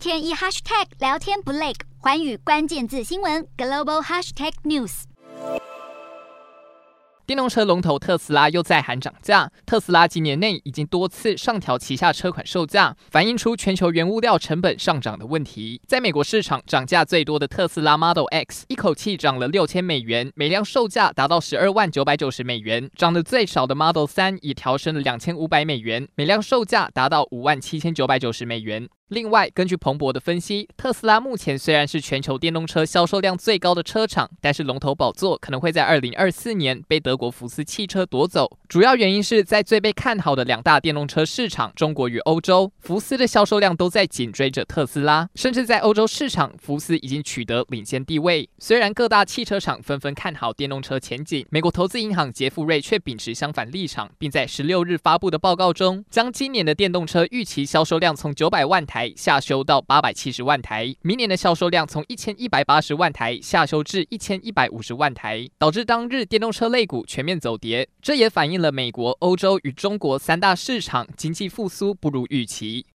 天一 hashtag 聊天不累，环宇关键字新闻 global hashtag news。电动车龙头特斯拉又再喊涨价。特斯拉今年内已经多次上调旗下车款售价，反映出全球原物料成本上涨的问题。在美国市场涨价最多的特斯拉 Model X，一口气涨了六千美元，每辆售价达到十二万九百九十美元。涨得最少的 Model 3也调升了两千五百美元，每辆售价达到五万七千九百九十美元。另外，根据彭博的分析，特斯拉目前虽然是全球电动车销售量最高的车厂，但是龙头宝座可能会在二零二四年被德国福斯汽车夺走。主要原因是在最被看好的两大电动车市场中国与欧洲，福斯的销售量都在紧追着特斯拉，甚至在欧洲市场，福斯已经取得领先地位。虽然各大汽车厂纷纷看好电动车前景，美国投资银行杰富瑞却秉持相反立场，并在十六日发布的报告中，将今年的电动车预期销售量从九百万台下修到八百七十万台，明年的销售量从一千一百八十万台下修至一千一百五十万台，导致当日电动车类股全面走跌。这也反映了美国、欧洲与中国三大市场经济复苏不如预期。